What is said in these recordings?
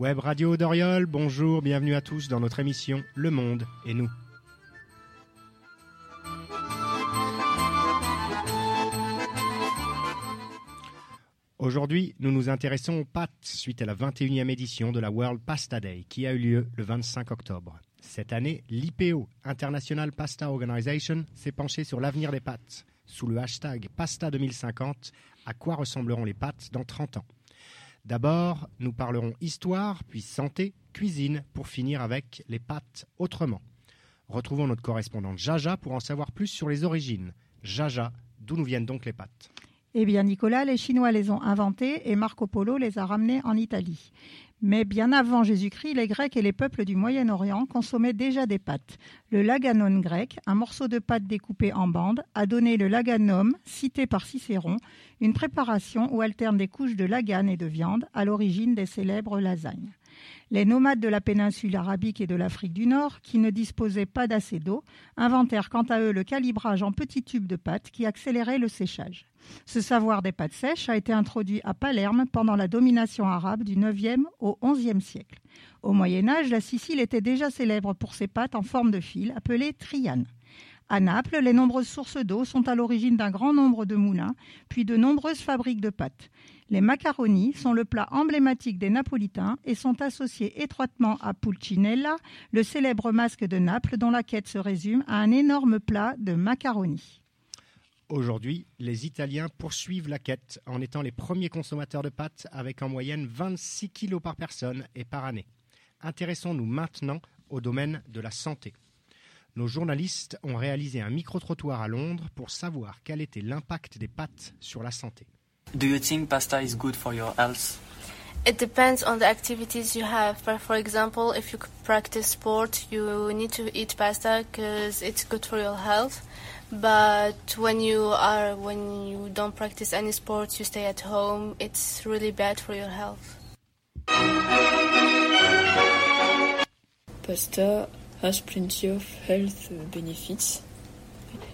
Web Radio Doriol, bonjour, bienvenue à tous dans notre émission Le Monde et nous. Aujourd'hui, nous nous intéressons aux pâtes suite à la 21e édition de la World Pasta Day qui a eu lieu le 25 octobre. Cette année, l'IPO, International Pasta Organization, s'est penché sur l'avenir des pâtes sous le hashtag Pasta 2050, à quoi ressembleront les pâtes dans 30 ans? D'abord, nous parlerons histoire, puis santé, cuisine, pour finir avec les pâtes autrement. Retrouvons notre correspondante Jaja pour en savoir plus sur les origines. Jaja, d'où nous viennent donc les pâtes? Eh bien, Nicolas, les Chinois les ont inventées et Marco Polo les a ramenées en Italie. Mais bien avant Jésus-Christ, les Grecs et les peuples du Moyen-Orient consommaient déjà des pâtes. Le laganon grec, un morceau de pâte découpé en bandes, a donné le laganum, cité par Cicéron, une préparation où alternent des couches de lagane et de viande à l'origine des célèbres lasagnes. Les nomades de la péninsule arabique et de l'Afrique du Nord, qui ne disposaient pas d'assez d'eau, inventèrent quant à eux le calibrage en petits tubes de pâte qui accélérait le séchage. Ce savoir des pâtes sèches a été introduit à Palerme pendant la domination arabe du 9e au 11e siècle. Au Moyen Âge, la Sicile était déjà célèbre pour ses pâtes en forme de fil, appelées trianes. À Naples, les nombreuses sources d'eau sont à l'origine d'un grand nombre de moulins, puis de nombreuses fabriques de pâtes. Les macaronis sont le plat emblématique des Napolitains et sont associés étroitement à Pulcinella, le célèbre masque de Naples dont la quête se résume à un énorme plat de macaronis. Aujourd'hui, les Italiens poursuivent la quête en étant les premiers consommateurs de pâtes avec en moyenne 26 kilos par personne et par année. Intéressons-nous maintenant au domaine de la santé. Nos journalistes ont réalisé un micro-trottoir à Londres pour savoir quel était l'impact des pâtes sur la santé. Do you think pasta is good for your health? It depends on the activities you have. For, for example, if you practice sport, you need to eat pasta because it's good for your health. But when you are when you don't practice any sports, you stay at home. It's really bad for your health. Pasta has plenty of health benefits.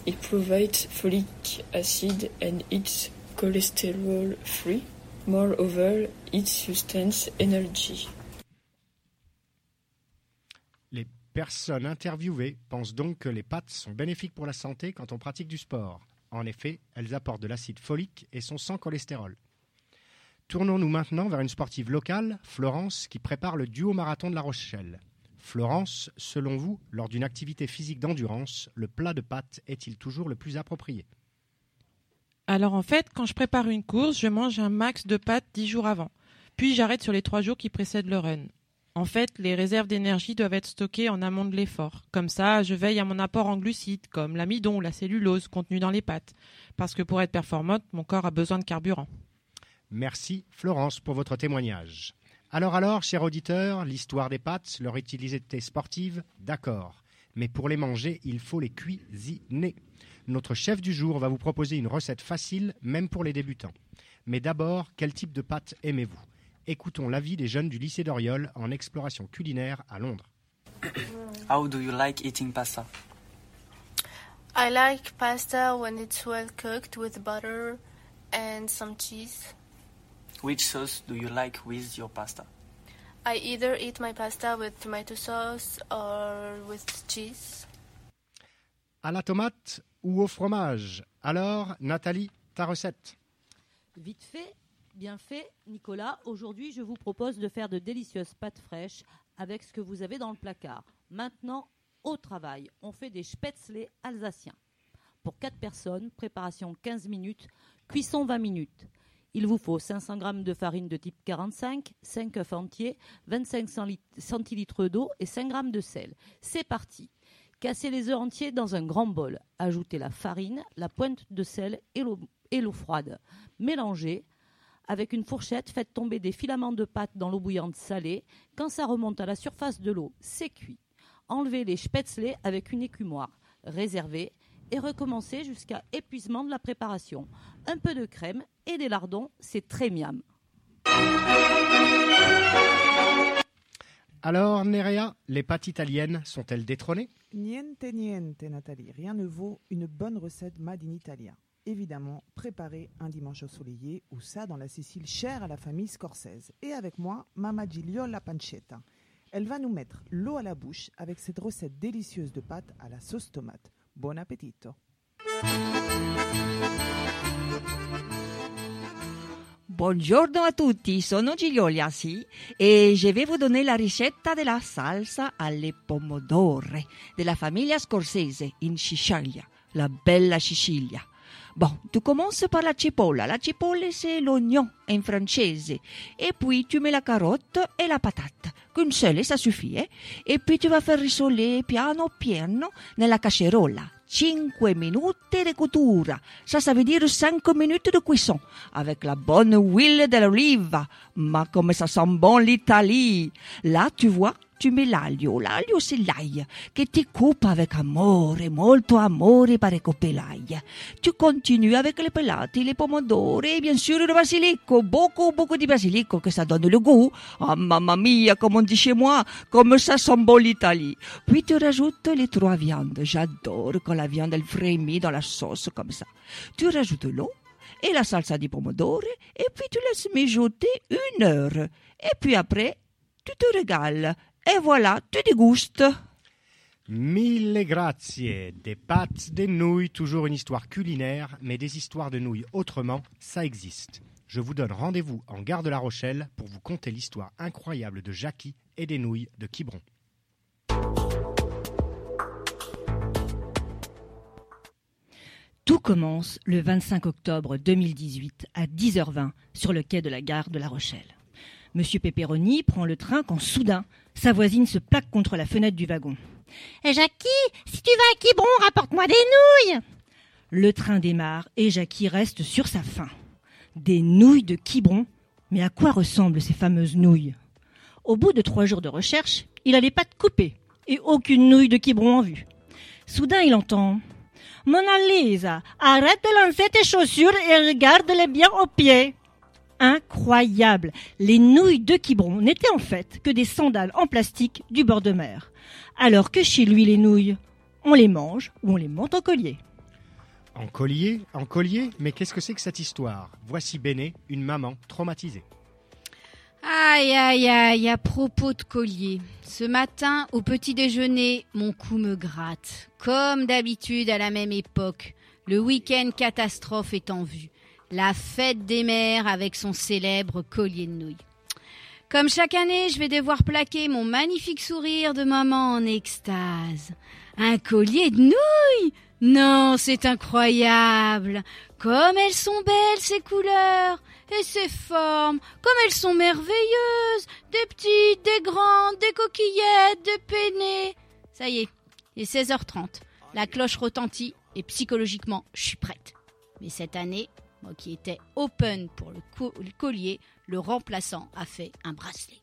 It provides folic acid and it's Les personnes interviewées pensent donc que les pâtes sont bénéfiques pour la santé quand on pratique du sport. En effet, elles apportent de l'acide folique et sont sans cholestérol. Tournons-nous maintenant vers une sportive locale, Florence, qui prépare le duo marathon de La Rochelle. Florence, selon vous, lors d'une activité physique d'endurance, le plat de pâtes est-il toujours le plus approprié? Alors en fait, quand je prépare une course, je mange un max de pâtes dix jours avant. Puis j'arrête sur les trois jours qui précèdent le run. En fait, les réserves d'énergie doivent être stockées en amont de l'effort. Comme ça, je veille à mon apport en glucides, comme l'amidon ou la cellulose contenue dans les pâtes. Parce que pour être performante, mon corps a besoin de carburant. Merci Florence pour votre témoignage. Alors alors, chers auditeurs, l'histoire des pâtes, leur utilité sportive, d'accord. Mais pour les manger, il faut les cuisiner. Notre chef du jour va vous proposer une recette facile, même pour les débutants. Mais d'abord, quel type de pâtes aimez-vous? Écoutons l'avis des jeunes du lycée d'Oriol en exploration culinaire à Londres. How do you like eating pasta? I like pasta when it's well cooked with butter and some cheese. Which sauce do you like with your pasta? I either eat my pasta with tomato sauce or with cheese. À la tomate ou au fromage Alors, Nathalie, ta recette Vite fait, bien fait, Nicolas. Aujourd'hui, je vous propose de faire de délicieuses pâtes fraîches avec ce que vous avez dans le placard. Maintenant, au travail, on fait des spätzle alsaciens. Pour 4 personnes, préparation 15 minutes, cuisson 20 minutes. Il vous faut 500 g de farine de type 45, 5 œufs entiers, 25 centilitres d'eau et 5 g de sel. C'est parti. Cassez les œufs entiers dans un grand bol. Ajoutez la farine, la pointe de sel et l'eau froide. Mélangez. Avec une fourchette, faites tomber des filaments de pâte dans l'eau bouillante salée. Quand ça remonte à la surface de l'eau, c'est cuit. Enlevez les spätzle avec une écumoire. Réservez et recommencez jusqu'à épuisement de la préparation. Un peu de crème et des lardons, c'est très miam. Alors, Nerea, les pâtes italiennes sont-elles détrônées? Niente niente, Nathalie. Rien ne vaut une bonne recette made in Italia. évidemment préparer un dimanche ensoleillé ou ça dans la Sicile chère à la famille Scorsese. Et avec moi, Mama Giglio la pancetta. Elle va nous mettre l'eau à la bouche avec cette recette délicieuse de pâtes à la sauce tomate. Bon appetito! Buongiorno a tutti, sono Gigliolia, sì, e je vais vous la ricetta della salsa alle pomodore della famiglia Scorsese in Sicilia, la bella Sicilia. Bon, tu commences par la cipolla. La cipolla, c'est l'oignon en français. Et puis, tu mets la carotte et la patate. Qu'une seule, ça suffit. Eh? Et puis, tu vas faire risoler piano piano nella casserola. 5 minuti de cottura. Ça, ça veut dire 5 minutes de cuisson. Avec la bonne huile de l'olive. Mais comme ça sent bon l'Italie. Là, tu vois, tu mets l'aglio. L'aglio, c'est l'ail que tu coupes avec amore, molto amore per couper l'ail. Tu continues avec les pelati, les pomodori et bien sûr le basilico. Beaucoup, beaucoup de basilico que ça donne le goût. Ah, mamma mia, comme on dit chez moi, comme ça bon l'Italie. Puis tu rajoutes les trois viandes. J'adore quand la viande elle frémit dans la sauce comme ça. Tu rajoutes l'eau et la salsa di pomodoro et puis tu laisses mijoter une heure. Et puis après, tu te régales. Et voilà, tu dégustes. Mille grazie. Des pâtes, des nouilles, toujours une histoire culinaire, mais des histoires de nouilles autrement, ça existe. Je vous donne rendez-vous en gare de La Rochelle pour vous conter l'histoire incroyable de Jackie et des nouilles de Quiberon. Tout commence le 25 octobre 2018 à 10h20 sur le quai de la gare de La Rochelle. Monsieur Pepperoni prend le train quand soudain sa voisine se plaque contre la fenêtre du wagon. Eh, Jackie, si tu vas à Quiberon, rapporte-moi des nouilles. Le train démarre et Jackie reste sur sa faim. Des nouilles de Quiberon Mais à quoi ressemblent ces fameuses nouilles? Au bout de trois jours de recherche, il a les pattes coupées et aucune nouille de Quiberon en vue. Soudain, il entend Mona Lisa, arrête de lancer tes chaussures et regarde-les bien aux pieds. Incroyable Les nouilles de Quiberon n'étaient en fait que des sandales en plastique du bord de mer. Alors que chez lui, les nouilles, on les mange ou on les monte en collier. En collier En collier Mais qu'est-ce que c'est que cette histoire? Voici Béné, une maman traumatisée. Aïe, aïe, aïe, à propos de collier. Ce matin, au petit déjeuner, mon cou me gratte. Comme d'habitude à la même époque, le week-end catastrophe est en vue. La fête des mères avec son célèbre collier de nouilles. Comme chaque année, je vais devoir plaquer mon magnifique sourire de maman en extase. Un collier de nouilles Non, c'est incroyable. Comme elles sont belles ces couleurs et ces formes, comme elles sont merveilleuses. Des petites, des grandes, des coquillettes, des peinées. Ça y est, il est 16h30. La cloche retentit et psychologiquement, je suis prête. Mais cette année, qui étais open pour le, co- le collier, le remplaçant a fait un bracelet.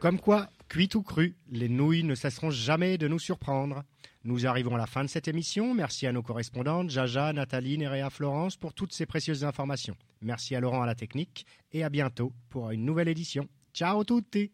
Comme quoi, cuites ou crues, les nouilles ne cesseront jamais de nous surprendre. Nous arrivons à la fin de cette émission. Merci à nos correspondantes, Jaja, Nathalie, Nerea, Florence, pour toutes ces précieuses informations. Merci à Laurent à la technique et à bientôt pour une nouvelle édition. Ciao tutti